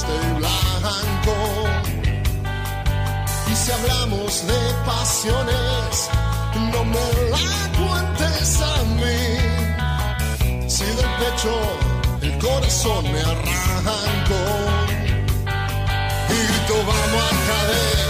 celeste blanco. Y si hablamos de pasiones, no me la cuentes a mí. Si del pecho el corazón me arrancó y grito vamos a caer.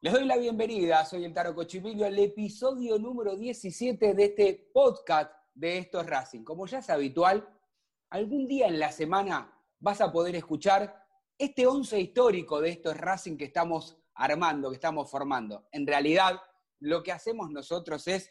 Les doy la bienvenida, soy el Taro Cochipillo, al episodio número 17 de este podcast de Esto es Racing. Como ya es habitual, algún día en la semana vas a poder escuchar este once histórico de estos Racing que estamos armando, que estamos formando. En realidad, lo que hacemos nosotros es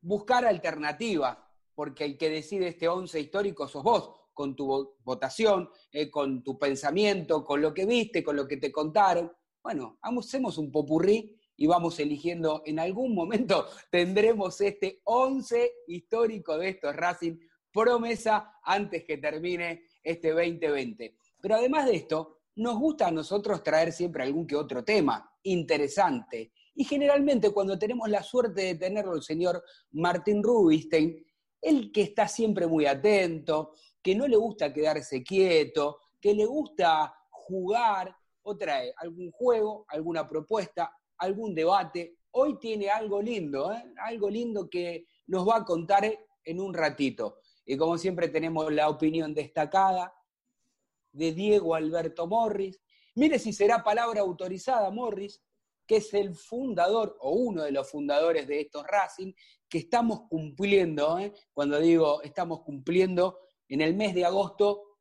buscar alternativas, porque el que decide este once histórico sos vos, con tu votación, eh, con tu pensamiento, con lo que viste, con lo que te contaron. Bueno, hacemos un popurrí y vamos eligiendo, en algún momento tendremos este once histórico de estos Racing, promesa antes que termine este 2020. Pero además de esto, nos gusta a nosotros traer siempre algún que otro tema interesante. Y generalmente cuando tenemos la suerte de tenerlo el señor Martín Rubinstein, el que está siempre muy atento, que no le gusta quedarse quieto, que le gusta jugar o trae algún juego, alguna propuesta, algún debate. Hoy tiene algo lindo, ¿eh? algo lindo que nos va a contar en un ratito. Y como siempre tenemos la opinión destacada de Diego Alberto Morris. Mire si será palabra autorizada Morris, que es el fundador o uno de los fundadores de estos Racing, que estamos cumpliendo, ¿eh? cuando digo estamos cumpliendo, en el mes de agosto,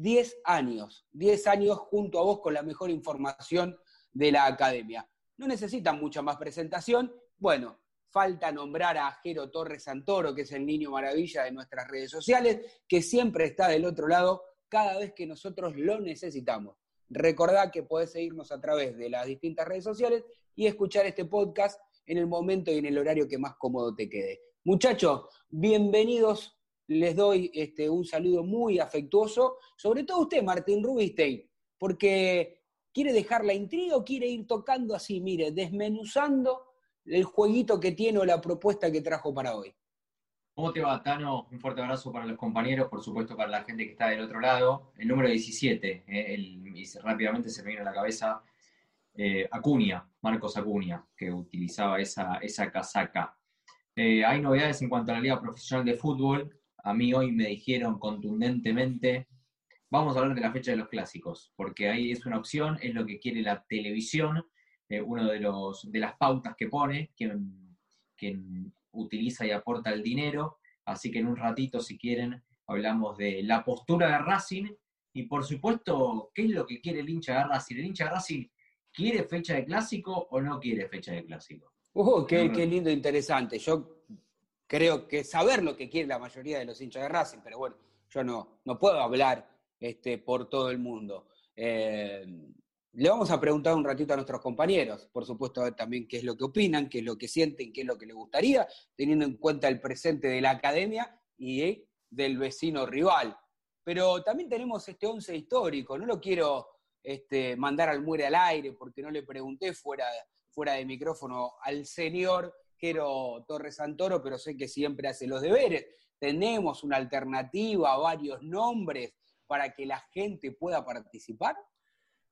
10 años, 10 años junto a vos con la mejor información de la academia. No necesitan mucha más presentación. Bueno, Falta nombrar a Jero Torres Santoro, que es el niño maravilla de nuestras redes sociales, que siempre está del otro lado cada vez que nosotros lo necesitamos. Recordá que podés seguirnos a través de las distintas redes sociales y escuchar este podcast en el momento y en el horario que más cómodo te quede. Muchachos, bienvenidos. Les doy este, un saludo muy afectuoso, sobre todo usted, Martín Rubinstein, porque quiere dejar la intriga o quiere ir tocando así, mire, desmenuzando el jueguito que tiene o la propuesta que trajo para hoy. ¿Cómo te va, Tano? Un fuerte abrazo para los compañeros, por supuesto para la gente que está del otro lado. El número 17, eh, y rápidamente se me viene a la cabeza eh, Acuña, Marcos Acuña, que utilizaba esa, esa casaca. Eh, hay novedades en cuanto a la Liga Profesional de Fútbol. A mí hoy me dijeron contundentemente vamos a hablar de la fecha de los clásicos, porque ahí es una opción, es lo que quiere la televisión, eh, uno de, los, de las pautas que pone, quien, quien utiliza y aporta el dinero. Así que en un ratito, si quieren, hablamos de la postura de Racing y por supuesto, ¿qué es lo que quiere el hincha de Racing? ¿El hincha de Racing quiere fecha de clásico o no quiere fecha de clásico? Uh, qué, qué lindo, interesante. Yo creo que saber lo que quiere la mayoría de los hinchas de Racing, pero bueno, yo no, no puedo hablar este, por todo el mundo. Eh, le vamos a preguntar un ratito a nuestros compañeros, por supuesto, también qué es lo que opinan, qué es lo que sienten, qué es lo que les gustaría, teniendo en cuenta el presente de la academia y del vecino rival. Pero también tenemos este once histórico, no lo quiero este, mandar al muere al aire porque no le pregunté fuera, fuera de micrófono al señor Quero Torres Santoro, pero sé que siempre hace los deberes. Tenemos una alternativa, varios nombres para que la gente pueda participar.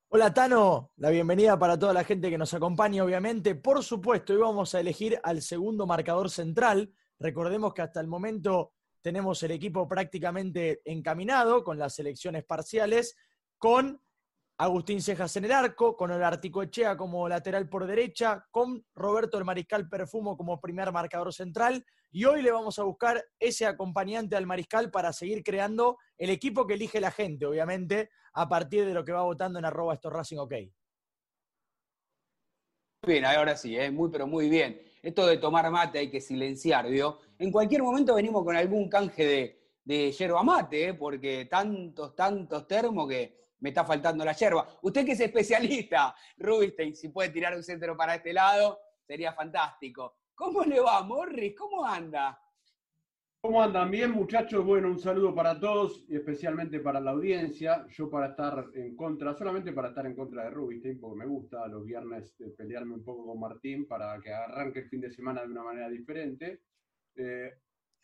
Hola Tano, la bienvenida para toda la gente que nos acompaña, obviamente. Por supuesto, hoy vamos a elegir al segundo marcador central. Recordemos que hasta el momento tenemos el equipo prácticamente encaminado con las elecciones parciales, con Agustín Cejas en el arco, con el Articoechea como lateral por derecha, con Roberto el Mariscal Perfumo como primer marcador central. Y hoy le vamos a buscar ese acompañante al Mariscal para seguir creando el equipo que elige la gente, obviamente, a partir de lo que va votando en arroba esto Racing OK. Bien, ahora sí, ¿eh? muy pero muy bien. Esto de tomar mate hay que silenciar, ¿vio? En cualquier momento venimos con algún canje de, de yerba mate, ¿eh? porque tantos, tantos termos que me está faltando la yerba. Usted que es especialista, Rubinstein, si puede tirar un centro para este lado, sería fantástico. ¿Cómo le va, Morris? ¿Cómo anda? ¿Cómo andan? Bien, muchachos. Bueno, un saludo para todos y especialmente para la audiencia. Yo para estar en contra, solamente para estar en contra de Rubinstein, porque me gusta los viernes eh, pelearme un poco con Martín para que arranque el fin de semana de una manera diferente. Eh,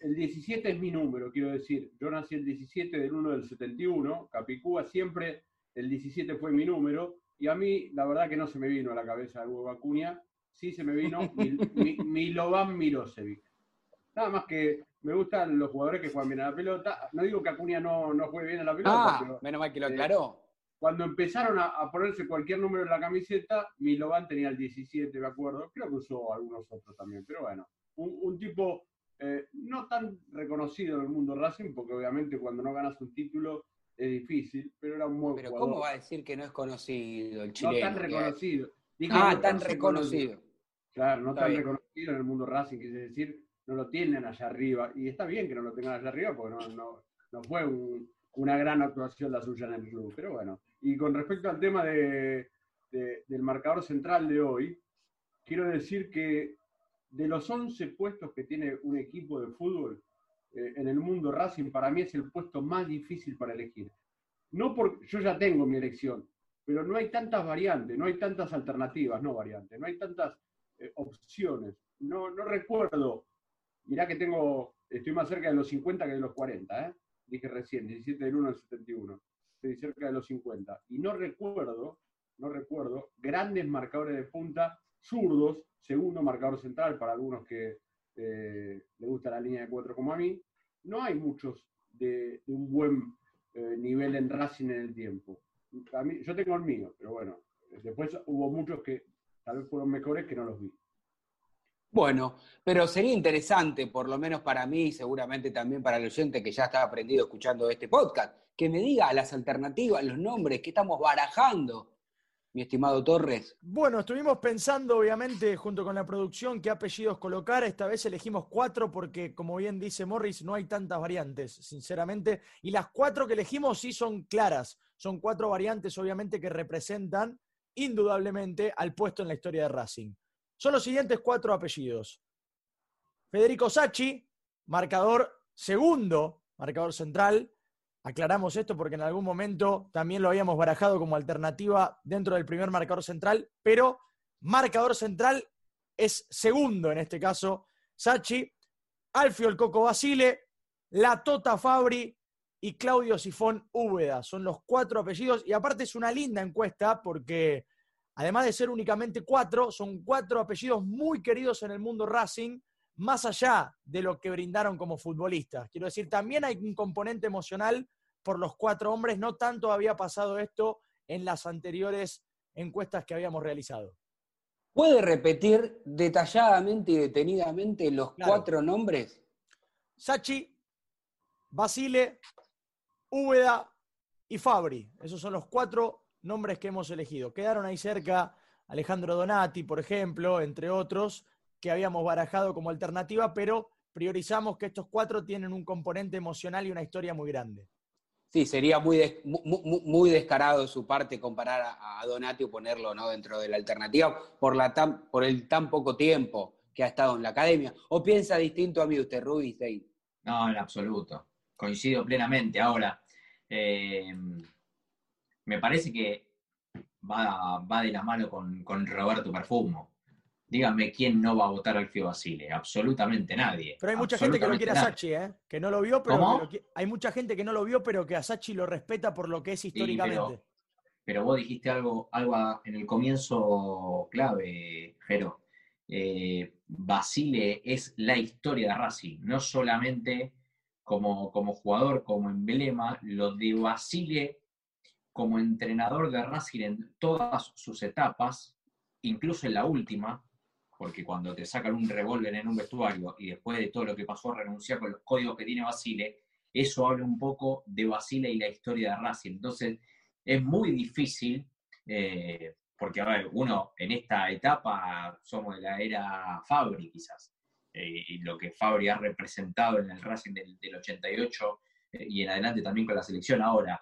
el 17 es mi número, quiero decir. Yo nací el 17 del 1 del 71. Capicúa siempre el 17 fue mi número. Y a mí, la verdad que no se me vino a la cabeza el huevo Acuña. Sí se me vino Milovan Milosevic. Nada más que me gustan los jugadores que juegan bien a la pelota. No digo que Acuña no, no juegue bien a la pelota. Ah, menos mal que lo eh, aclaró. cuando empezaron a, ponerse cualquier número en la camiseta, Milovan tenía el 17, me acuerdo. Creo que usó algunos otros también. Pero bueno, un tipo eh, no tan reconocido en el mundo Racing, porque obviamente cuando no ganas un título es difícil, pero era un buen Pero ¿cómo va a decir que no es conocido el chileno? No tan reconocido. ah, tan reconocido. Claro, no tan reconocido en el mundo Racing, quiere decir, no lo tienen allá arriba. Y está bien que no lo tengan allá arriba, porque no, no, fue una gran actuación la suya en el club. Pero bueno, y con respecto al tema de, del marcador central de hoy, quiero decir que de los 11 puestos que tiene un equipo de fútbol eh, en el mundo Racing, para mí es el puesto más difícil para elegir. No porque yo ya tengo mi elección, pero no hay tantas variantes, no hay tantas alternativas, no variantes, no hay tantas eh, opciones. No, no recuerdo, mirá que tengo, estoy más cerca de los 50 que de los 40, ¿eh? dije recién, 17 del 1 al 71, estoy cerca de los 50. Y no recuerdo, no recuerdo, grandes marcadores de punta zurdos, segundo marcador central para algunos que eh, le gusta la línea de cuatro como a mí. No hay muchos de, un buen eh, nivel en Racing en el tiempo. yo tengo el mío, pero bueno, después hubo muchos que tal vez fueron mejores que no los vi. Bueno, pero sería interesante, por lo menos para mí y seguramente también para el oyente que ya está aprendido escuchando este podcast, que me diga las alternativas, los nombres que estamos barajando mi estimado Torres? Bueno, estuvimos pensando, obviamente, junto con la producción, qué apellidos colocar. Esta vez elegimos cuatro porque, como bien dice Morris, no hay tantas variantes, sinceramente. Y las cuatro que elegimos sí son claras. Son cuatro variantes, obviamente, que representan indudablemente al puesto en la historia de Racing. Son los siguientes cuatro apellidos. Federico Sacchi, marcador segundo, marcador central. Aclaramos esto porque en algún momento también lo habíamos barajado como alternativa dentro del primer marcador central, pero marcador central es segundo en este caso. Sachi, Alfio el Coco Basile, La Tota Fabri y Claudio Sifón Úbeda. Son los cuatro apellidos y aparte es una linda encuesta porque además de ser únicamente cuatro, son cuatro apellidos muy queridos en el mundo Racing, más allá de lo que brindaron como futbolistas. Quiero decir, también hay un componente emocional por los cuatro hombres. No tanto había pasado esto en las anteriores encuestas que habíamos realizado. ¿Puede repetir detalladamente y detenidamente los Claro. cuatro nombres? Sachi, Basile, Úbeda y Fabri. Esos son los cuatro nombres que hemos elegido. Quedaron ahí cerca Alejandro Donati, por ejemplo, entre otros, que habíamos barajado como alternativa, pero priorizamos que estos cuatro tienen un componente emocional y una historia muy grande. Sí, sería muy, des- muy descarado de su parte comparar a, a Donati o ponerlo ¿no? dentro de la alternativa por, la tan, por el tan poco tiempo que ha estado en la academia. ¿O piensa distinto a mí usted, Rubinstein? No, en absoluto. Coincido plenamente. Ahora, eh, me parece que va, va de la mano con, con Roberto Perfumo. Díganme quién no va a votar al Fio Basile. Absolutamente nadie. Pero hay mucha gente que Absolutamente quiere a. Sachi, ¿eh? que no lo vio, pero hay mucha gente que no lo vio, pero que a Sachi lo respeta por lo que es históricamente. pero vos dijiste algo, algo en el comienzo clave, Jero. Eh, Basile es la historia de Racing, no solamente como, como jugador, como emblema, lo de Basile como entrenador de Racing en todas sus etapas, incluso en la última, porque cuando te sacan un revólver en un vestuario y después de todo lo que pasó renunciar con los códigos que tiene Basile, eso habla un poco de Basile y la historia de Racing. Entonces, es muy difícil, eh, porque a ver, uno en esta etapa somos de la era Fabri quizás, eh, y lo que Fabri ha representado en el Racing del, del 88 eh, y en adelante también con la selección ahora.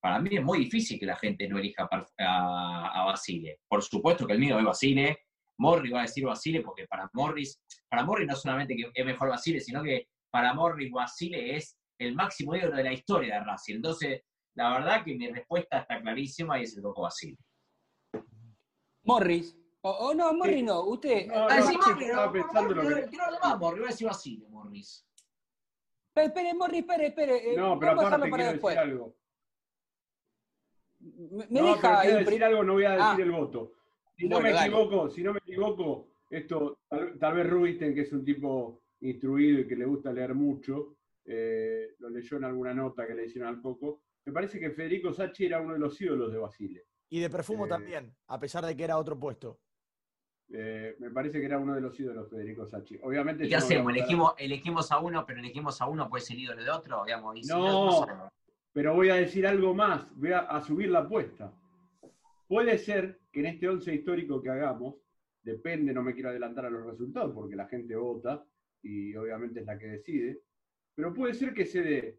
Para mí es muy difícil que la gente no elija a, a Basile. Por supuesto que el mío es Basile, Morris va a decir Basile porque para Morris, para Morris no solamente que es mejor Basile, sino que para Morris Basile es el máximo ídolo de la historia de Racing. Entonces, la verdad que mi respuesta está clarísima y es el Coco Basile. Morris. O, o no, Morris no. Usted. No, Ah, no, sí, sí, Morris, no, pensando lo que- que no hable más, Morris, va a decir Basile, Morris. Espere, espere, Morris, espere, espere. eh, No, pero aparte para quiero después. decir algo. Me, me no, deja pero quiero decir algo, no voy a decir Ah. el voto. Si no Bueno, me dale. equivoco, si no me equivoco, esto, tal, tal vez Rubinstein, que es un tipo instruido y que le gusta leer mucho, eh, lo leyó en alguna nota que le hicieron al Coco. Me parece que Federico Sacchi era uno de los ídolos de Basile. Y de perfumo Eh, también, a pesar de que era otro puesto. Eh, me parece que era uno de los ídolos Federico Sacchi. Obviamente. ¿Y qué hacemos? ¿Elegimos, elegimos a uno, pero elegimos a uno, pues el ídolo de otro, digamos. y si No. Pero voy a decir algo más, voy a, a subir la apuesta. Puede ser que en este once histórico que hagamos, depende, no me quiero adelantar a los resultados porque la gente vota y obviamente es la que decide, pero puede ser que se dé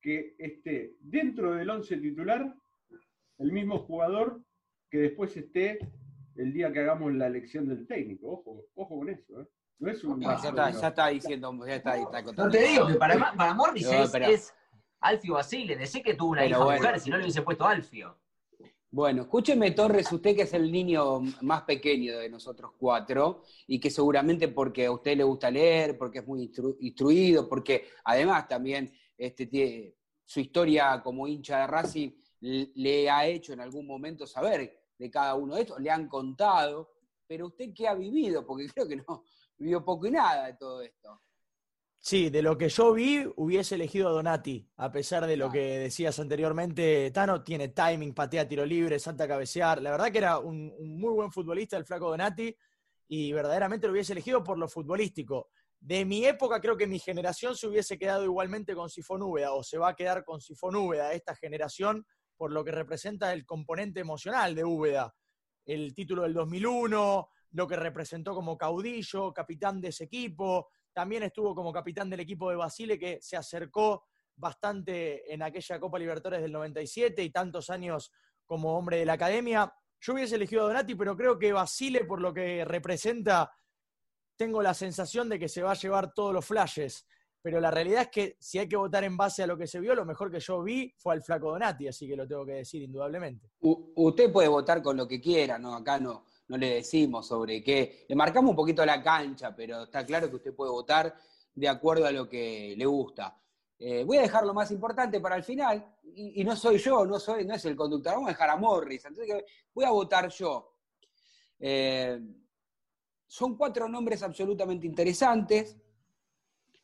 que esté dentro del once titular el mismo jugador que después esté el día que hagamos la elección del técnico. Ojo, ojo con eso. ¿eh? No es un. No, ya, está, ya está diciendo, ya está, está No contando. te digo que para, para Morris No, es, pero- es Alfio Basile. Decí que tuvo una Pero hija bueno. mujer, si no le hubiese puesto Alfio. Bueno, escúcheme, Torres, usted que es el niño más pequeño de nosotros cuatro y que seguramente porque a usted le gusta leer, porque es muy instru- instruido, porque además también este, tiene, su historia como hincha de Racing le ha hecho en algún momento saber de cada uno de estos, le han contado, pero usted qué ha vivido, porque creo que no vivió poco y nada de todo esto. Sí, de lo que yo vi, hubiese elegido a Donati, a pesar de lo que decías anteriormente. Tano tiene timing, patea tiro libre, salta cabecear. La verdad que era un, un muy buen futbolista el flaco Donati y verdaderamente lo hubiese elegido por lo futbolístico. De mi época, creo que mi generación se hubiese quedado igualmente con Sifón Úbeda o se va a quedar con Sifón Úbeda, esta generación, por lo que representa el componente emocional de Úbeda. El título del 2001, lo que representó como caudillo, capitán de ese equipo, también estuvo como capitán del equipo de Basile, que se acercó bastante en aquella Copa Libertadores del 97 y tantos años como hombre de la academia. Yo hubiese elegido a Donati, pero creo que Basile, por lo que representa, tengo la sensación de que se va a llevar todos los flashes. Pero la realidad es que si hay que votar en base a lo que se vio, lo mejor que yo vi fue al flaco Donati, así que lo tengo que decir indudablemente. Usted puede votar con lo que quiera, ¿no? Acá no, no le decimos sobre qué. Le marcamos un poquito la cancha, pero está claro que usted puede votar de acuerdo a lo que le gusta. Eh, voy a dejar lo más importante para el final, y, no soy yo, no, soy, no es el conductor, vamos a dejar a Morris. Entonces voy a votar yo. Eh, son cuatro nombres absolutamente interesantes.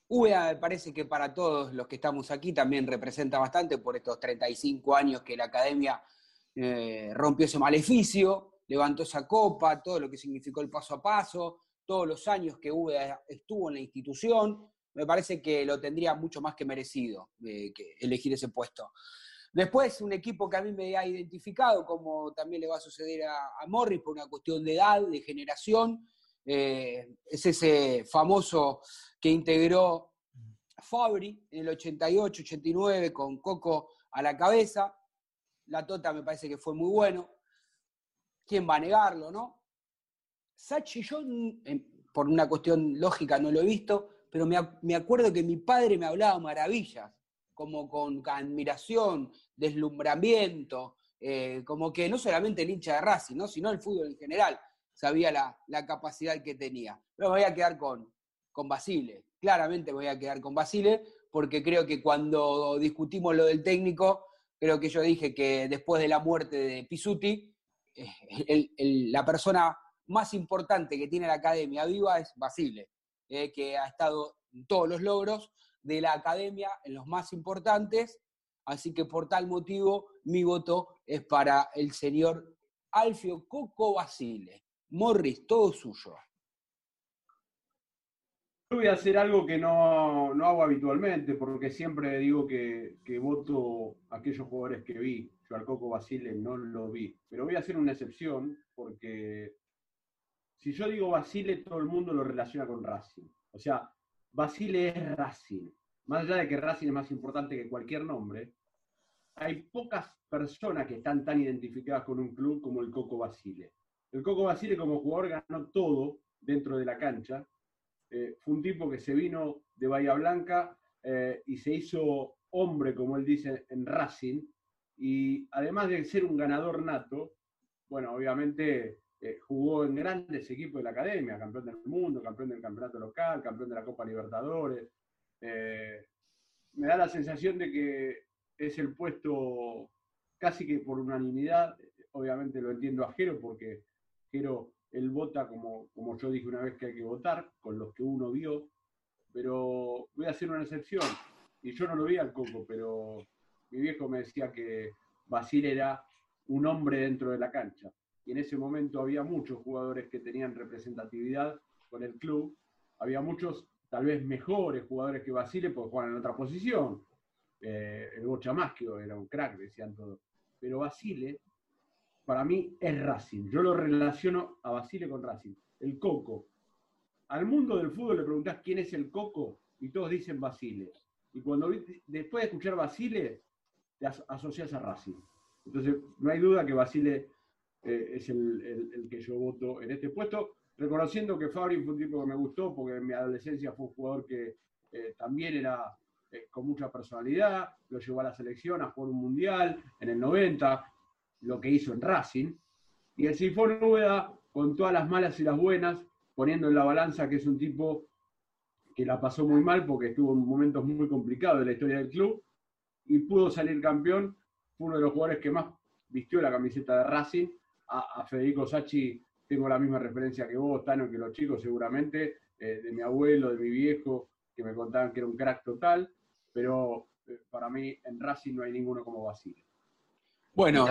Úbeda me parece que para todos los que estamos aquí también representa bastante por estos 35 años que la academia eh, rompió ese maleficio, levantó esa copa, todo lo que significó el paso a paso, todos los años que Úbeda estuvo en la institución, me parece que lo tendría mucho más que merecido eh, elegir ese puesto. Después, un equipo que a mí me ha identificado, como también le va a suceder a, Morris por una cuestión de edad, de generación, eh, es ese famoso que integró Fabri en el 88-89 con Coco a la cabeza. La Tota me parece que fue muy bueno. ¿Quién va a negarlo, no? Sachi yo, por una cuestión lógica, no lo he visto, pero me, acuerdo que mi padre me hablaba maravillas, como con admiración, deslumbramiento, eh, como que no solamente el hincha de Racing, ¿no? sino el fútbol en general sabía la, capacidad que tenía. Pero me voy a quedar con, con Basile. Claramente voy a quedar con Basile, porque creo que cuando discutimos lo del técnico, creo que yo dije que después de la muerte de Pisuti, la persona más importante que tiene la academia viva es Basile, eh, que ha estado en todos los logros de la academia, en los más importantes. Así que por tal motivo, mi voto es para el señor Alfio Coco Basile. Morris, todo suyo. Yo voy a hacer algo que no, hago habitualmente, porque siempre digo que, voto a aquellos jugadores que vi. Yo al Coco Basile no lo vi. Pero voy a hacer una excepción, porque si yo digo Basile, todo el mundo lo relaciona con Racing. O sea, Basile es Racing. Más allá de que Racing es más importante que cualquier nombre, hay pocas personas que están tan identificadas con un club como el Coco Basile. El Coco Basile como jugador ganó todo dentro de la cancha. Eh, fue un tipo que se vino de Bahía Blanca eh, y se hizo hombre, como él dice, en Racing. Y además de ser un ganador nato, bueno, obviamente eh, jugó en grandes equipos de la academia, campeón del mundo, campeón del campeonato local, campeón de la Copa Libertadores. me da la sensación de que es el puesto casi que por unanimidad, obviamente lo entiendo a Jero porque pero él vota como, como yo dije una vez que hay que votar, con los que uno vio, pero voy a hacer una excepción. Y yo no lo vi al Coco, pero mi viejo me decía que Basile era un hombre dentro de la cancha. Y en ese momento había muchos jugadores que tenían representatividad con el club. Había muchos, tal vez mejores jugadores que Basile, porque jugaban en otra posición. Eh, el Bocha Maschio era un crack, decían todos. Pero Basile para mí es Racing. Yo lo relaciono a Basile con Racing. El Coco. Al mundo del fútbol le preguntás quién es el Coco y todos dicen Basile. Y cuando después de escuchar Basile, te asocias a Racing. Entonces, no hay duda que Basile eh, es el, que yo voto en este puesto, reconociendo que Fabri fue un tipo que me gustó, porque en mi adolescencia fue un jugador que eh, también era eh, con mucha personalidad, lo llevó a la selección a jugar un mundial en el 90, lo que hizo en Racing. Y el Sifón Úbeda, con todas las malas y las buenas, poniendo en la balanza que es un tipo que la pasó muy mal porque estuvo en momentos muy complicados de la historia del club y pudo salir campeón. Fue uno de los jugadores que más vistió la camiseta de Racing. A, Federico Sachi tengo la misma referencia que vos, Tano, que los chicos seguramente, eh, de mi abuelo, de mi viejo, que me contaban que era un crack total, pero eh, para mí en Racing no hay ninguno como Basile. Bueno,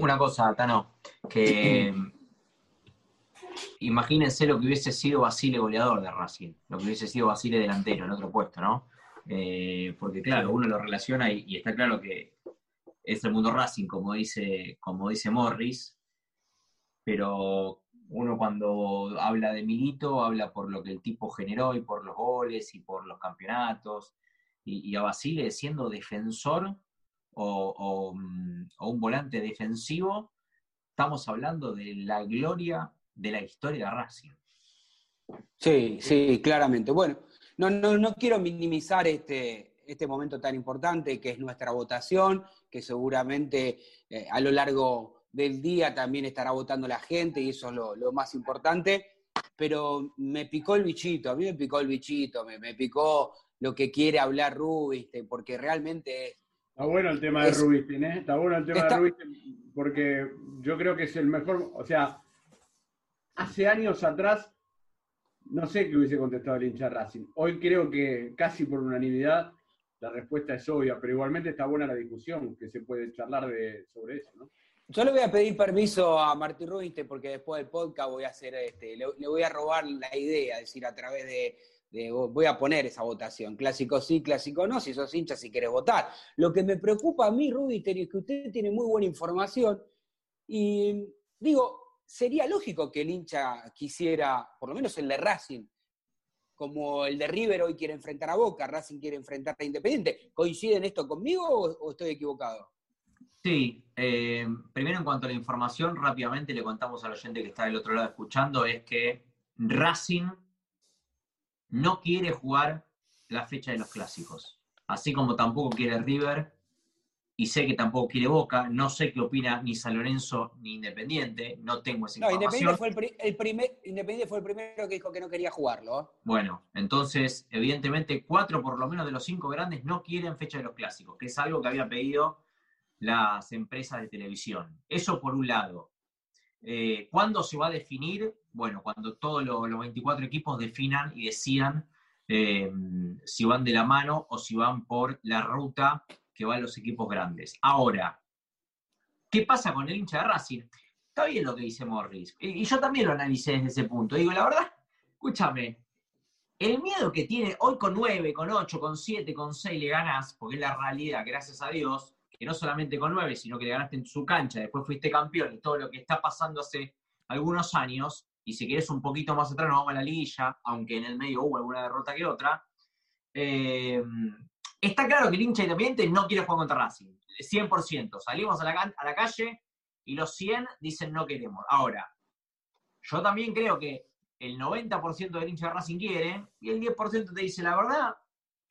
una cosa, Tano, que imagínense lo que hubiese sido Basile goleador de Racing, lo que hubiese sido Basile delantero en otro puesto, ¿no? Eh, porque claro, uno lo relaciona y, está claro que es el mundo Racing, como dice, como dice Morris, pero uno cuando habla de Milito, habla por lo que el tipo generó y por los goles y por los campeonatos, y, y a Basile siendo defensor Mm, o, un volante defensivo, estamos hablando de la gloria de la historia de Racing. Sí, sí, claramente. Bueno, no, no, no quiero minimizar este, este momento tan importante que es nuestra votación, que seguramente eh, a lo largo del día también estará votando la gente y eso es lo, más importante, pero me picó el bichito, a mí me picó el bichito, me, me picó lo que quiere hablar Rubí, porque realmente Está bueno el tema de Rubistin, ¿eh? Está bueno el tema de Rubistin porque yo creo que es el mejor, o sea, hace años atrás no sé qué hubiese contestado el hincha Racing. Hoy creo que casi por unanimidad la respuesta es obvia, pero igualmente está buena la discusión que se puede charlar de, sobre eso. Yo le voy a pedir permiso a Martín Rubinstein porque después del podcast voy a hacer este, le, voy a robar la idea, es decir, a través de, de- voy a poner esa votación, clásico sí, clásico no, si sos hincha, si querés votar. Lo que me preocupa a mí, Rubinstein, es que usted tiene muy buena información y digo, sería lógico que el hincha quisiera, por lo menos el de Racing, como el de River hoy quiere enfrentar a Boca, Racing quiere enfrentar a Independiente. ¿Coinciden esto conmigo o, estoy equivocado? Sí, eh, primero en cuanto a la información, rápidamente le contamos al oyente que está del otro lado escuchando, es que Racing no quiere jugar la fecha de los clásicos, así como tampoco quiere River y sé que tampoco quiere Boca, no sé qué opina ni San Lorenzo ni Independiente, no tengo esa No, información. Independiente fue el, pri- el primer, Independiente fue el primero que dijo que no quería jugarlo. ¿eh? Bueno, entonces, evidentemente, cuatro por lo menos de los cinco grandes no quieren fecha de los clásicos, que es algo que había pedido las empresas de televisión. Eso por un lado. Eh, ¿Cuándo se va a definir? Bueno, cuando todos lo- los 24 equipos definan y decidan eh, si van de la mano o si van por la ruta que van los equipos grandes. Ahora, ¿qué pasa con el hincha de Racing? Está bien lo que dice Morris. Y yo también lo analicé desde ese punto. Digo, la verdad, escúchame, el miedo que tiene hoy con 9, con 8, con 7, con 6 le ganás, porque es la realidad, gracias a Dios, que no solamente con 9, sino que le ganaste en su cancha, después fuiste campeón y todo lo que está pasando hace algunos años, y si querés un poquito más atrás nos vamos a la liguilla, aunque en el medio hubo alguna derrota que otra, eh, está claro que el hincha independiente no quiere jugar contra Racing, 100%. Salimos a la, calle y los 100 dicen no queremos. Ahora, yo también creo que el 90% del hincha de Racing quiere y el 10% te dice la verdad,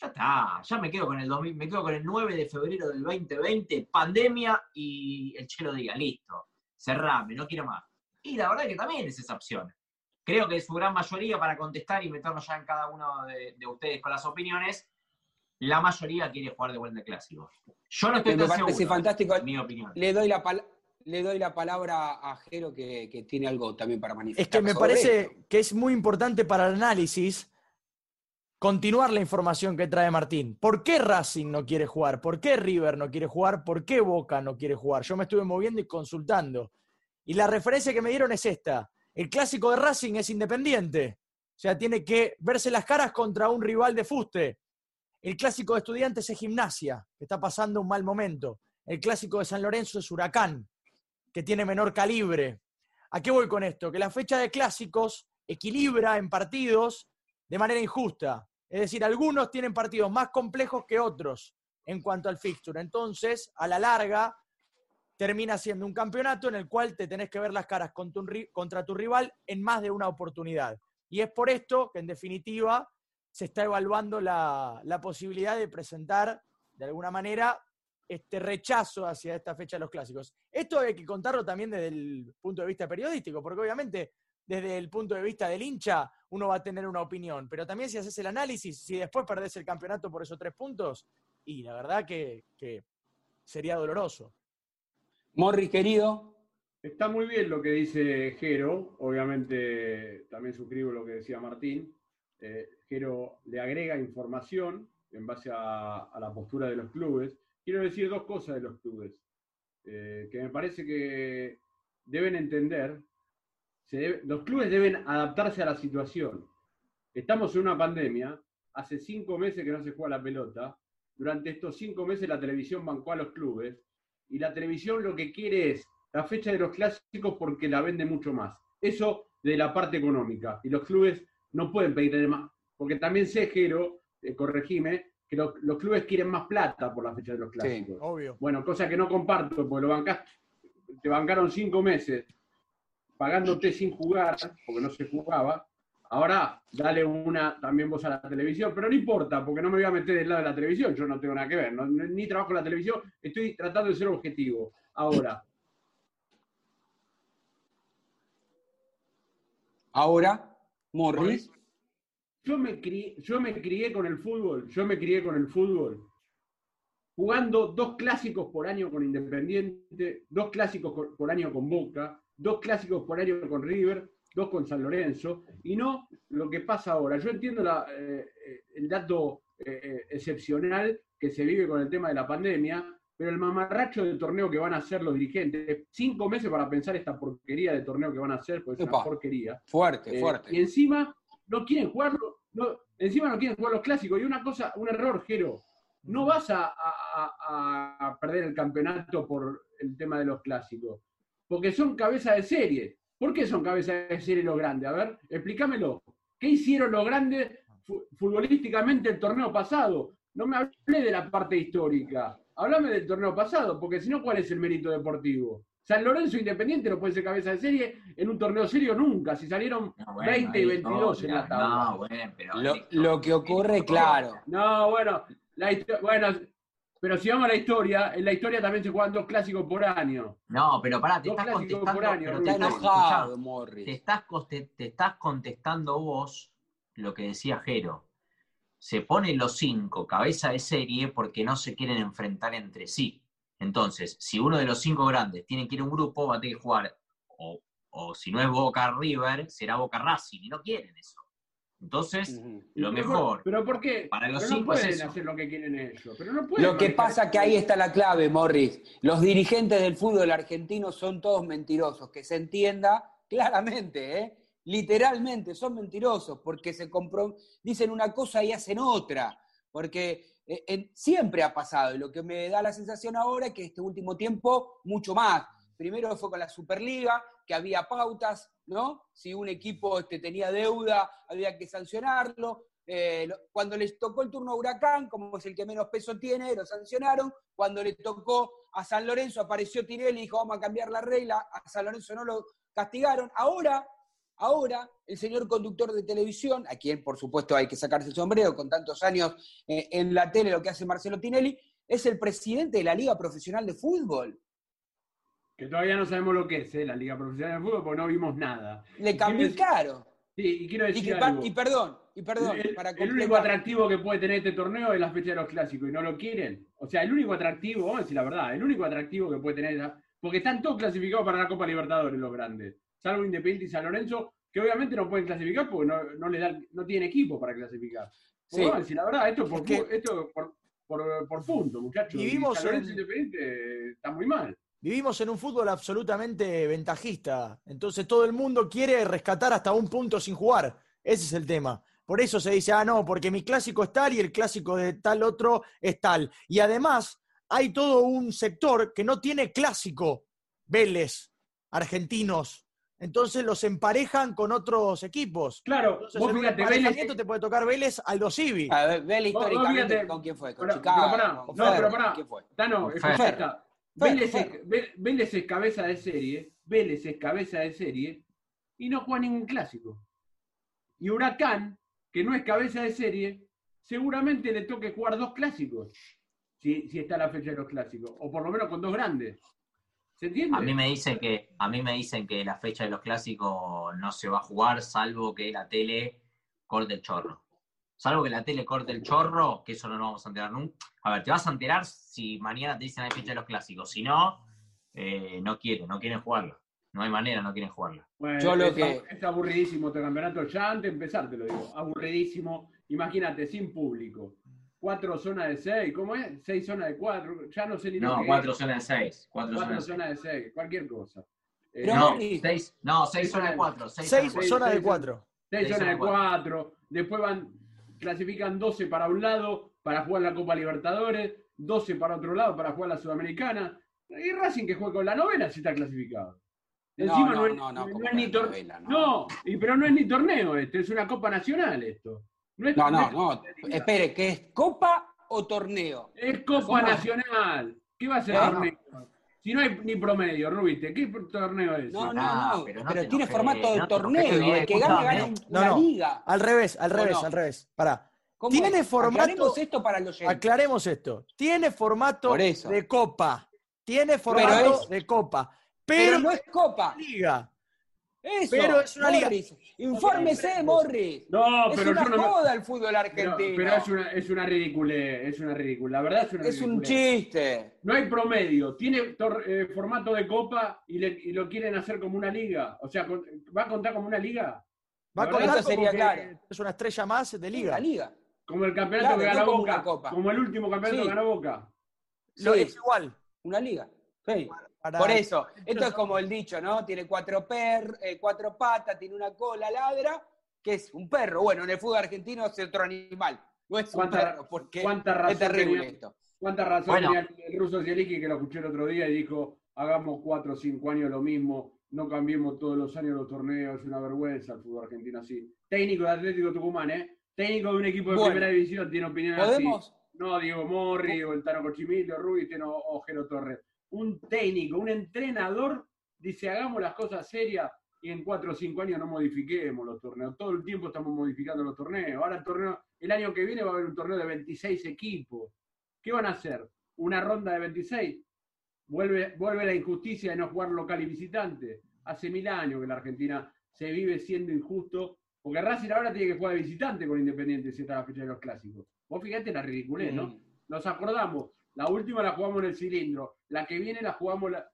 ya está, ya me quedo con el 2000, me quedo con el 9 de febrero del 2020, pandemia y el Chelo diga, listo, cerrame, no quiero más. Y la verdad que también es esa opción. Creo que su gran mayoría, para contestar y meternos ya en cada uno de, de ustedes con las opiniones, la mayoría quiere jugar de vuelta el clásico. Yo no estoy Me tan seguro, fantástico. mi opinión. Le doy la, pal- le doy la palabra a Jero que, que tiene algo también para manifestar. Es que me parece esto. que es muy importante para el análisis continuar la información que trae Martín. ¿Por qué Racing no quiere jugar? ¿Por qué River no quiere jugar? ¿Por qué Boca no quiere jugar? Yo me estuve moviendo y consultando. Y la referencia que me dieron es esta. El clásico de Racing es independiente. O sea, tiene que verse las caras contra un rival de fuste. El clásico de estudiantes es gimnasia, que está pasando un mal momento. El clásico de San Lorenzo es huracán, que tiene menor calibre. ¿A qué voy con esto? Que la fecha de clásicos equilibra en partidos de manera injusta. Es decir, algunos tienen partidos más complejos que otros en cuanto al fixture. Entonces, a la larga, termina siendo un campeonato en el cual te tenés que ver las caras contra tu rival en más de una oportunidad. Y es por esto que, en definitiva, se está evaluando la, la posibilidad de presentar, de alguna manera, este rechazo hacia esta fecha de los clásicos. Esto hay que contarlo también desde el punto de vista periodístico, porque obviamente desde el punto de vista del hincha uno va a tener una opinión, pero también si haces el análisis, si después perdés el campeonato por esos tres puntos, y la verdad que, que sería doloroso. Morris, querido, Está muy bien lo que dice Jero, obviamente también suscribo lo que decía Martín. Eh, Jero le agrega información en base a, la postura de los clubes. Quiero decir dos cosas de los clubes, eh, que me parece que deben entender. Los clubes deben adaptarse a la situación. Estamos en una pandemia, hace cinco meses que no se juega la pelota, durante estos cinco meses la televisión bancó a los clubes y la televisión lo que quiere es la fecha de los clásicos porque la vende mucho más. Eso de la parte económica. Y los clubes no pueden pedirle más. Porque también sé, Jero, eh, corregime, que los, los clubes quieren más plata por la fecha de los clásicos. Obvio. Bueno, cosa que no comparto, porque lo bancás, te bancaron cinco meses pagándote sin jugar, porque no se jugaba. Ahora, dale una también vos a la televisión, pero no importa, porque no me voy a meter del lado de la televisión, yo no tengo nada que ver, no- ni trabajo en la televisión, estoy tratando de ser objetivo. Ahora, ahora, Morris. Yo me, crié, yo me crié con el fútbol, yo me crié con el fútbol, jugando dos clásicos por año con Independiente, dos clásicos por- año con Boca, dos clásicos por año con River, dos con San Lorenzo, y no lo que pasa ahora. Yo entiendo la, eh, el dato eh, eh, excepcional que se vive con el tema de la pandemia, pero el mamarracho del torneo que van a hacer los dirigentes, cinco meses para pensar esta porquería de torneo que van a hacer, pues es una porquería. Fuerte, Eh, fuerte. y encima no quieren jugarlo, no, encima no quieren jugar los clásicos. Y una cosa, un error, Jero. No vas a, a- perder el campeonato por el tema de los clásicos. Porque son cabeza de serie. ¿Por qué son cabeza de serie los grandes? A ver, explícamelo. ¿Qué hicieron los grandes fu- futbolísticamente el torneo pasado? No me hablé de la parte histórica. Háblame del torneo pasado, porque si no, ¿cuál es el mérito deportivo? San Lorenzo Independiente no puede ser cabeza de serie en un torneo serio nunca. Si salieron No, bueno, 20 y ahí 22 en la tabla. No, bueno, pero. Lo, que ocurre, claro. No, bueno, la bueno, pero si vamos a la historia, en la historia también se juegan dos clásicos por año. No, pero pará, te Dos estás contestando. por año, pero te estás- enojado, estás, te estás contestando vos lo que decía Jero. Se ponen los cinco cabeza de serie porque no se quieren enfrentar entre sí. Entonces, si uno de los cinco grandes tiene que ir a un grupo, va a tener que jugar, o, o si no es Boca River, será Boca Racing, y no quieren eso. Entonces, lo Pero mejor, ¿Pero por qué? para los Pero no cinco pueden hacer lo que quieren ellos. Pero no pueden Lo que pasa que ahí está la clave, Morris. Los dirigentes del fútbol argentino son todos mentirosos, que se entienda claramente, ¿eh? literalmente son mentirosos, porque se dicen una cosa y hacen otra, porque eh, siempre ha pasado, y lo que me da la sensación ahora es que este último tiempo, mucho más. Primero fue con la Superliga, que había pautas, ¿no? Si un equipo este, tenía deuda, había que sancionarlo. Eh, cuando les tocó el turno a Huracán, como es el que menos peso tiene, lo sancionaron. Cuando le tocó a San Lorenzo, apareció Tinelli y dijo, vamos a cambiar la regla. A San Lorenzo no lo castigaron. Ahora, ahora, el señor conductor de televisión, a quien por supuesto hay que sacarse el sombrero con tantos años eh, en la tele, lo que hace Marcelo Tinelli, es el presidente de la Liga Profesional de Fútbol. Que todavía no sabemos lo que es ¿eh? la Liga Profesional de Fútbol porque no vimos nada. Le cambió ¿Quién es? caro. Sí, y quiero Y, decir que pa- algo. y perdón, y perdón, el, para el único atractivo que puede tener este torneo es la fecha de los clásicos y no lo quieren. O sea, el único atractivo, vamos a decir la verdad, el único atractivo que puede tener, porque están todos clasificados para la Copa Libertadores los grandes, salvo Independiente y San Lorenzo, que obviamente no pueden clasificar porque no, no le dan, no tienen equipo para clasificar. Sí. Vamos a decir la verdad, esto es por, Es que- pu- esto por, por, por punto, muchachos. Vivimos San Lorenzo en- Independiente está muy mal. Vivimos en un fútbol absolutamente ventajista. Entonces todo el mundo quiere rescatar hasta un punto sin jugar. Ese es el tema. Por eso se dice, ah, no, porque mi clásico es tal y el clásico de tal otro es tal. Y además hay todo un sector que no tiene clásico. Vélez, argentinos. Entonces los emparejan con otros equipos. Claro, Entonces vos en emparejamiento Vélez, te puede tocar Vélez Aldo Civi. A ver, Vos- vos históricamente con quién fue, con Pero- Chicago. pero pará, con no, pero pará. ¿quién fue? Tano, Fer. escuchá esta. Fer, Vélez, Fer. es, Vé- Vélez es cabeza de serie, Vélez es cabeza de serie y no juega ningún clásico. Y Huracán, que no es cabeza de serie, seguramente le toque jugar dos clásicos, si, si está la fecha de los clásicos, o por lo menos con dos grandes. ¿Se entiende? A mí me dicen que, a mí me dicen que la fecha de los clásicos no se va a jugar, salvo que la tele corte el chorro. Salvo que la tele corte el chorro, que eso no nos vamos a enterar nunca. A ver, te vas a enterar si mañana te dicen la fecha de los clásicos. Si no, eh, no quieren, no quieren jugarla. No hay manera, no quieren jugarla. Bueno, Yo lo es, que- es aburridísimo este campeonato, ya antes de empezar te lo digo, aburridísimo. Imagínate, sin público. Cuatro zonas de seis, ¿cómo es? Seis zonas de cuatro, ya no sé ni lo No, cuatro zonas de seis. Cuatro, Cuatro zonas de seis, cualquier cosa. Eh, No, seis, no, seis zonas de cuatro. Seis, zonas de cuatro. seis seis zonas de cuatro, después van, clasifican 12 para un lado para jugar la Copa Libertadores, 12 para otro lado para jugar la Sudamericana, y Racing que juega con la novena si está clasificado. No, Encima no, no, no, es ni novela, no. No, y, pero no es ni torneo este, es una Copa Nacional esto. Es- No, no, no. Espere, ¿qué es copa o torneo? Es Copa ¿Cómo? Nacional. ¿Qué va a ser ¿Eh? torneo? Si no hay ni promedio, Rubite, ¿qué torneo es? No, no, Ah, no. pero Pero, no tiene formato de no torneo. El que gane, escúchame. una No, no. liga. Al revés, al ¿O revés, no? al revés. Pará. ¿Cómo Tiene es? formato- Aclaremos esto para los oyentes. Aclaremos esto. Tiene formato de copa. Tiene formato es- de copa. Pero Pero, no es copa. liga. Eso, Pero es una liga. Morris, Infórmese, Morris. No, es pero una yo no me- el fútbol argentino. pero es una, es una ridiculez, es una ridiculez. La verdad es una es un chiste. No hay promedio. Tiene tor- eh, formato de copa y, le- y lo quieren hacer como una liga. O sea, con- ¿va a contar como una liga? Va a contar sería que claro. es una estrella más de liga. La liga. Como el campeonato Claro, que gana Boca. Como el último campeonato Sí. que ganó Boca. Lo- Sí. Es igual. Una liga. Sí. Para- Por eso, esto es como el dicho, ¿no? Tiene cuatro, per, eh, cuatro patas, tiene una cola, ladra, que es un perro. Bueno, en el fútbol argentino es otro animal. No es un ¿Cuánta- perro, porque cuánta razón es terrible tenía? esto. ¿Cuánta razón Bueno. tenía el ruso Zielinski que lo escuché el otro día y dijo, hagamos cuatro o cinco años lo mismo, no cambiemos todos los años los torneos, es una vergüenza el fútbol argentino así. Técnico de Atlético Tucumán, ¿eh? Técnico de un equipo de Bueno. primera división tiene opiniones ¿Podemos? así. No Diego Morri, o el Tano Cochimilio, Rubinstein o, o Jero Torres. Un técnico, un entrenador, dice, hagamos las cosas serias y en cuatro o cinco años no modifiquemos los torneos. Todo el tiempo estamos modificando los torneos. Ahora el torneo, el año que viene va a haber un torneo de 26 equipos. ¿Qué van a hacer? ¿Una ronda de 26? Vuelve, vuelve la injusticia de no jugar local y visitante. Hace mil años que la Argentina se vive siendo injusto, porque Racing ahora tiene que jugar de visitante con Independiente si está la fecha de los clásicos. Vos fíjate la ridiculez, ¿no? Nos acordamos, la última la jugamos en el cilindro, la que viene la jugamos la...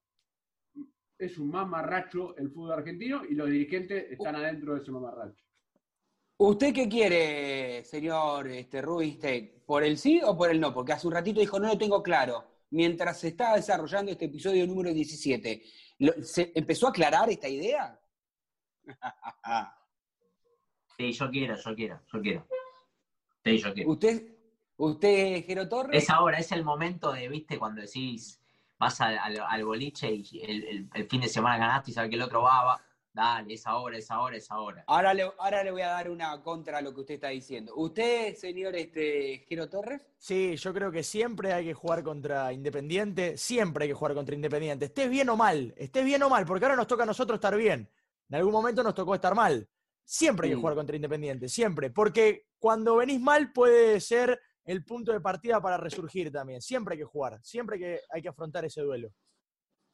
Es un mamarracho el fútbol argentino y los dirigentes están adentro de ese mamarracho. ¿Usted qué quiere, señor este, Rubinstein? ¿Por el sí o por el no? Porque hace un ratito dijo, no lo tengo claro. Mientras se está desarrollando este episodio número 17, ¿lo- ¿se empezó a aclarar esta idea? Sí, yo quiero, yo quiero, yo quiero. Sí, yo quiero. ¿Usted, usted Jero Torres? Es ahora, es el momento de, viste, cuando decís, vas al, al- al boliche y el, el- el fin de semana ganaste y sabes que el otro va, va. Dale, es ahora, es ahora, es ahora. Ahora le, ahora le voy a dar una contra a lo que usted está diciendo. ¿Usted, señor este, Jero Torres? Sí, yo creo que siempre hay que jugar contra Independiente, siempre hay que jugar contra Independiente, estés bien o mal, estés bien o mal, porque ahora nos toca a nosotros estar bien. En algún momento nos tocó estar mal. Siempre hay que jugar contra Independiente, siempre, porque cuando venís mal puede ser el punto de partida para resurgir también. Siempre hay que jugar, siempre hay que, hay que afrontar ese duelo.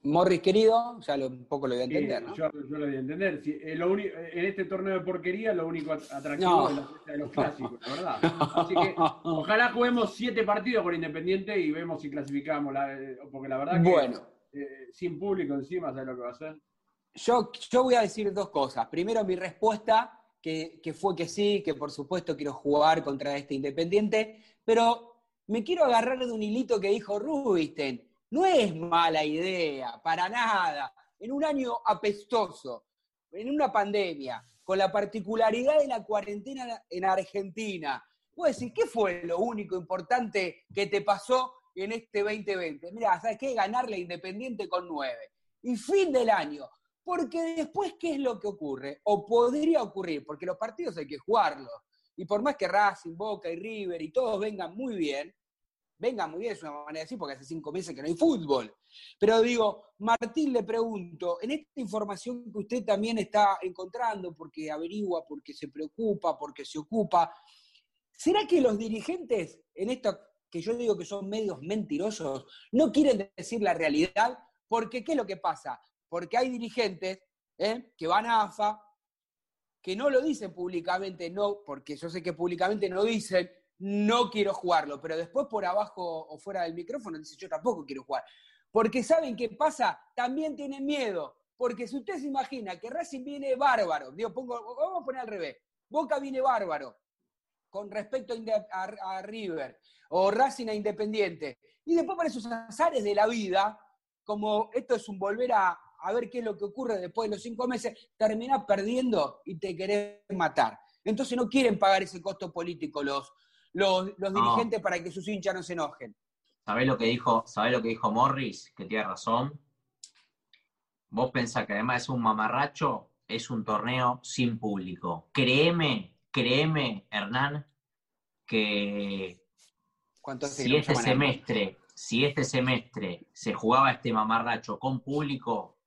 Morris, querido, ya lo- un poco lo voy a entender, Sí, ¿no? yo, yo lo voy a entender. Sí, eh, lo eh, en este torneo de porquería, lo único at- atractivo No. es la fecha de los clásicos, la verdad. Así que ojalá juguemos siete partidos con Independiente y vemos si clasificamos. la- eh, porque la verdad que Bueno. eh, sin público encima, ¿sabes lo que va a hacer? Yo, yo voy a decir dos cosas. Primero, mi respuesta, que, que fue que sí, que por supuesto quiero jugar contra este Independiente, pero me quiero agarrar de un hilito que dijo Rubinstein. No es mala idea, para nada. En un año apestoso, en una pandemia, con la particularidad de la cuarentena en Argentina, vos decís, ¿qué fue lo único importante que te pasó en este 2020? Mirá, ¿sabes qué? Ganarle Independiente con nueve. Y fin del año. Porque después, ¿qué es lo que ocurre? O podría ocurrir, porque los partidos hay que jugarlos. Y por más que Racing, Boca y River y todos vengan muy bien, vengan muy bien, es una manera de decir, porque hace cinco meses que no hay fútbol. Pero digo, Martín, le pregunto, en esta información que usted también está encontrando, porque averigua, porque se preocupa, porque se ocupa, ¿será que los dirigentes, en esto que yo digo que son medios mentirosos, no quieren decir la realidad? Porque, ¿qué es lo que pasa? Porque hay dirigentes ¿eh? que van a AFA, que no lo dicen públicamente, no, porque yo sé que públicamente no dicen, no quiero jugarlo, pero después por abajo o fuera del micrófono dicen, yo tampoco quiero jugar. Porque saben qué pasa, también tienen miedo. Porque si usted se imagina que Racing viene bárbaro, digo, pongo, vamos a poner al revés, Boca viene bárbaro con respecto a, a- River, o Racing a Independiente, y después por esos azares de la vida, como esto es un volver a, a ver qué es lo que ocurre después de los cinco meses, terminás perdiendo y te querés matar. Entonces no quieren pagar ese costo político los, los, los No. dirigentes para que sus hinchas no se enojen. ¿Sabés lo que dijo, sabés lo que dijo Morris? Que tiene razón. Vos pensás que además es un mamarracho, es un torneo sin público. Créeme, créeme, Hernán, que ¿Cuánto hace que si este semestre, si este semestre se jugaba este mamarracho con público,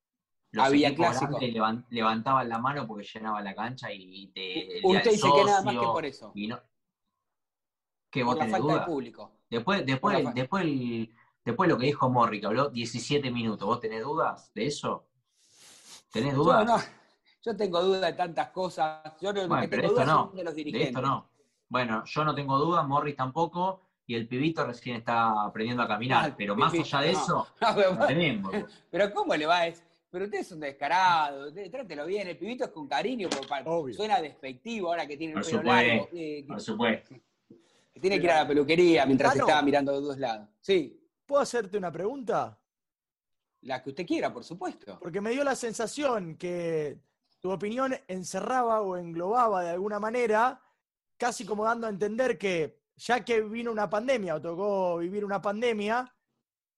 los Había equipos clásico. grandes levan- levantaban la mano porque llenaba la cancha y te, Usted dice que nada más que socio, por eso, y no, ¿Qué por vos la tenés falta de duda? público. Después, después, después, el- después lo que dijo Morri, que habló 17 minutos, ¿vos tenés dudas de eso? ¿Tenés Yo dudas? no, Yo tengo duda de tantas cosas. Yo lo Bueno, que pero tengo esto dudas no, son de los de dirigentes. esto no. Bueno, yo no tengo duda, Morris tampoco, y el pibito recién está aprendiendo a caminar, Ah, pero más allá de no. eso, No, pero, no tenemos. pero ¿cómo le va a decir? Pero usted es un descarado, usted- trátelo bien, el pibito es con cariño, porque suena despectivo ahora que tiene el pelo largo, eh, Por supuesto. que tiene que ir a la peluquería mientras Tano. está mirando de dos lados. Sí, ¿Puedo hacerte una pregunta? la que usted quiera, por supuesto. Porque me dio la sensación que tu opinión encerraba o englobaba de alguna manera, casi como dando a entender que ya que vino una pandemia o tocó vivir una pandemia,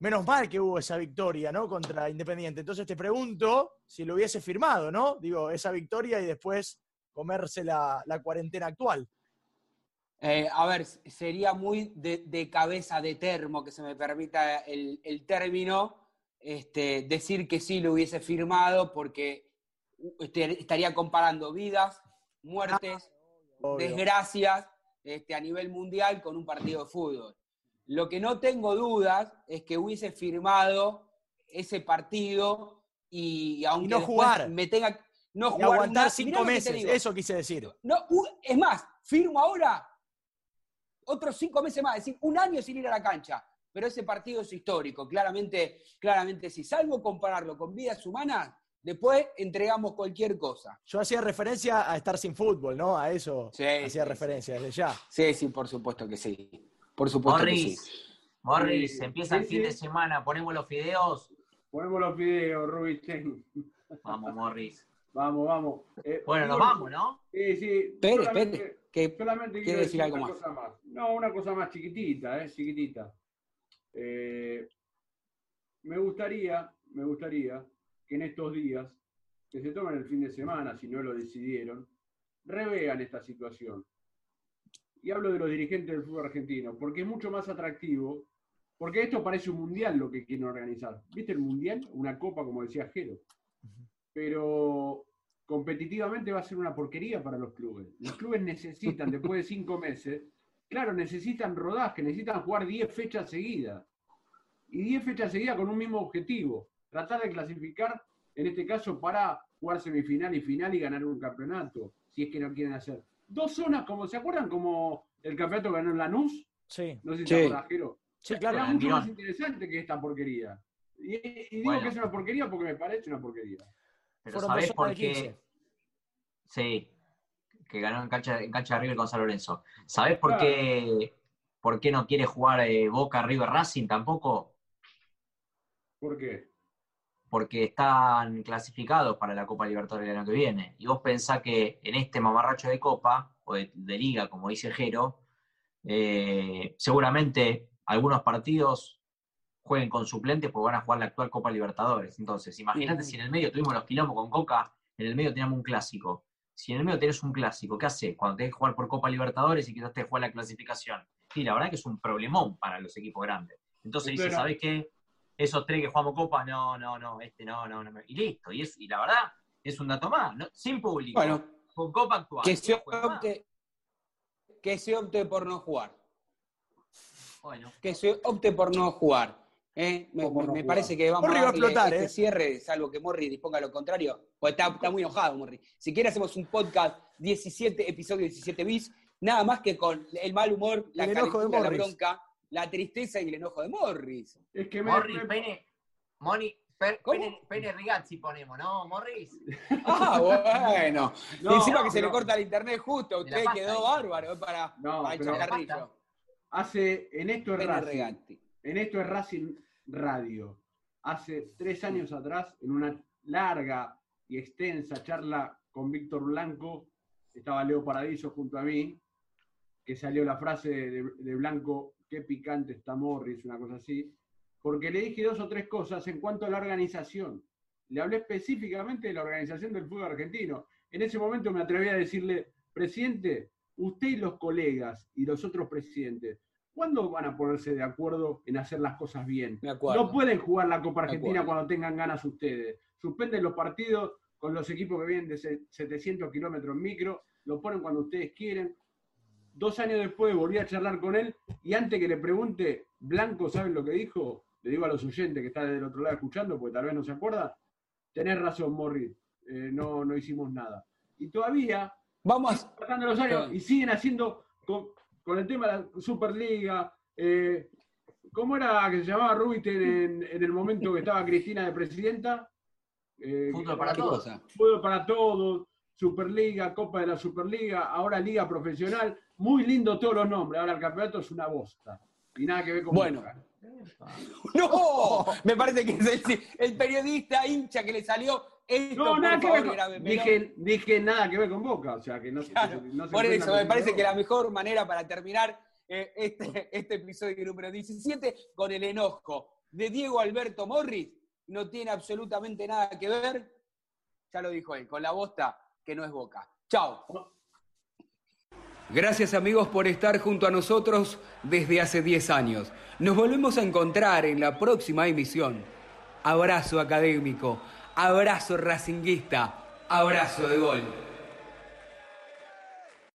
menos mal que hubo esa victoria, ¿no? Contra Independiente. Entonces te pregunto si lo hubiese firmado, ¿no? Digo, esa victoria y después comerse la, la cuarentena actual. Eh, a ver, sería muy de, de cabeza de termo, que se me permita el, el término, este, decir que sí lo hubiese firmado porque este, estaría comparando vidas, muertes, Obvio. desgracias este, a nivel mundial con un partido de fútbol. Lo que no tengo dudas es que hubiese firmado ese partido y, aunque no jugar. me tenga no Y jugar aguantar una- mirá cinco meses, eso quise decir. No, es más, firmo ahora otros cinco meses más, es decir, un año sin ir a la cancha. Pero ese partido es histórico, claramente, claramente sí. Salvo compararlo con vidas humanas, después entregamos cualquier cosa. Yo hacía referencia a estar sin fútbol, ¿no? A eso Sí, hacía sí, referencia desde ya. Sí, sí, por supuesto que sí. Por supuesto que sí. Morris, Morris, Sí, empieza el sí, fin de semana, ponemos los fideos. Ponemos los videos, Rubén. Vamos, Morris. Vamos, vamos. Eh, Bueno, nos vamos, ¿no? Sí, sí. Espere, que Solamente quiero decir decir algo una más. cosa más. No, una cosa más chiquitita, ¿eh? Chiquitita. Eh, me gustaría, me gustaría que en estos días, que se tomen el fin de semana, si no lo decidieron, revean esta situación. Y hablo de los dirigentes del fútbol argentino, porque es mucho más atractivo, porque esto parece un mundial lo que quieren organizar. ¿Viste el mundial? Una copa, como decía Jero. Pero competitivamente va a ser una porquería para los clubes. Los clubes necesitan, después de cinco meses, claro, necesitan rodaje, necesitan jugar 10 fechas seguidas. Y 10 fechas seguidas con un mismo objetivo, tratar de clasificar, en este caso, para jugar semifinal y final y ganar un campeonato, si es que no quieren hacer. Dos zonas, como ¿se acuerdan como el campeonato que ganó en Lanús? Sí, No sé si Sí. te acordás, Jero. sí, Era claro. mucho Mirón. más interesante que esta porquería. Y, y digo Bueno. que es una porquería porque me parece una porquería. Pero Fueron ¿sabés por qué? 15. Sí, que ganó en cancha, en cancha de River con San Lorenzo. ¿Sabés por Claro. qué, por qué no quiere jugar eh, Boca River Racing tampoco? ¿Por qué? Porque están clasificados para la Copa Libertadores del año que viene. Y vos pensás que en este mamarracho de Copa, o de, de Liga, como dice Jero, eh, seguramente algunos partidos jueguen con suplentes porque van a jugar la actual Copa Libertadores. Entonces, imagínate si en el medio tuvimos los quilombos con Coca, en el medio teníamos un clásico. Si en el medio tenés un clásico, ¿qué haces? Cuando tenés que jugar por Copa Libertadores y quizás te juega la clasificación. Y la verdad que es un problemón para los equipos grandes. Entonces dice, ¿sabés qué? Esos tres que jugamos Copa, no, no, no, este no, no, no. Y listo. Y, es, y la verdad, es un dato más, ¿no? sin público. Bueno, con Copa actual. que se opte, que se opte por no jugar. Bueno, Que se opte por no jugar. ¿eh? Me, parece que vamos Morri va a explotar, este ¿eh? cierre, salvo que Morri disponga lo contrario. Pues está, está muy enojado, Morri. Si quiere hacemos un podcast 17, episodio 17 bis, nada más que con el mal humor, la El enojo de la bronca, la tristeza y el enojo de Morris. Es que Morris, me- Pene, Moni. Pene, Pene Rigazzi ponemos, ¿no, Morris? Ah, bueno. No, y encima no, que se le corta el internet justo, usted pasta quedó bárbaro eh, para, No, para pero- echar carrillo. hace, en esto es Pene Racing, Reganti. en esto es Racing Radio. Hace tres años atrás, en una larga y extensa charla con Víctor Blanco, estaba Leo Paradiso junto a mí, que salió la frase de, de Blanco, qué picante está Morris, una cosa así, porque le dije dos o tres cosas en cuanto a la organización. Le hablé específicamente de la organización del fútbol argentino. En ese momento me atreví a decirle, presidente, usted y los colegas y los otros presidentes, ¿cuándo van a ponerse de acuerdo en hacer las cosas bien? No pueden jugar la Copa Argentina cuando tengan ganas ustedes. Suspenden los partidos con los equipos que vienen de se- 700 kilómetros en micro, lo ponen cuando ustedes quieren. Dos años después volví a charlar con él y antes que le pregunte, Blanco, ¿saben lo que dijo? Le digo a los oyentes que están del otro lado escuchando, porque tal vez no se acuerdan. Tenés razón, Morri. Eh, no, no, hicimos nada. Y todavía, Vamos, pasando los años, y siguen haciendo con, con el tema de la Superliga. Eh, ¿Cómo era que se llamaba Rubiten en, en el momento que estaba Cristina de presidenta? Eh, Fútbol para ¿qué todos. Fútbol para todos, Superliga, Copa de la Superliga, ahora Liga Profesional. Muy lindo todos los nombres. Ahora el campeonato es una bosta. Y nada que ver con Bueno. Boca. No, me parece que es el, el periodista hincha que le salió esto, No, nada que ver con, dije, dije nada que ver con Boca. O sea, que no, se- Claro, no se Por eso, me parece que la mejor manera para terminar eh, este, este episodio número 17 con el enojo de Diego Alberto Morris no tiene absolutamente nada que ver, ya lo dijo él, con la bosta que no es boca. Chao. Gracias amigos por estar junto a nosotros desde hace 10 años. Nos volvemos a encontrar en la próxima emisión. Abrazo académico, abrazo racinguista, abrazo de gol.